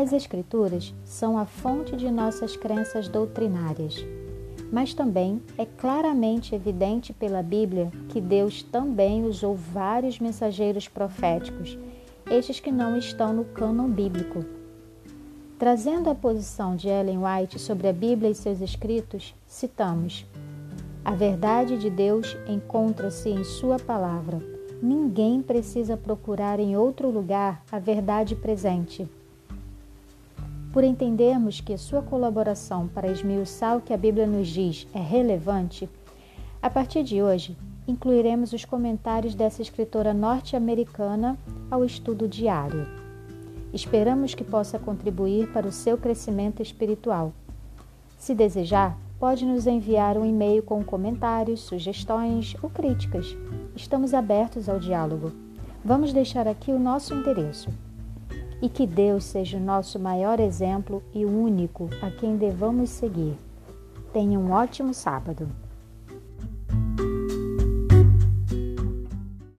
As Escrituras são a fonte de nossas crenças doutrinárias, mas também é claramente evidente pela Bíblia que Deus também usou vários mensageiros proféticos, estes que não estão no cânon bíblico. Trazendo a posição de Ellen White sobre a Bíblia e seus escritos, citamos: A verdade de Deus encontra-se em Sua palavra. Ninguém precisa procurar em outro lugar a verdade presente. Por entendermos que sua colaboração para esmiuçar o que a Bíblia nos diz é relevante, a partir de hoje incluiremos os comentários dessa escritora norte-americana ao estudo diário. Esperamos que possa contribuir para o seu crescimento espiritual. Se desejar, pode nos enviar um e-mail com comentários, sugestões ou críticas. Estamos abertos ao diálogo. Vamos deixar aqui o nosso endereço e que Deus seja o nosso maior exemplo e o único a quem devamos seguir. Tenha um ótimo sábado.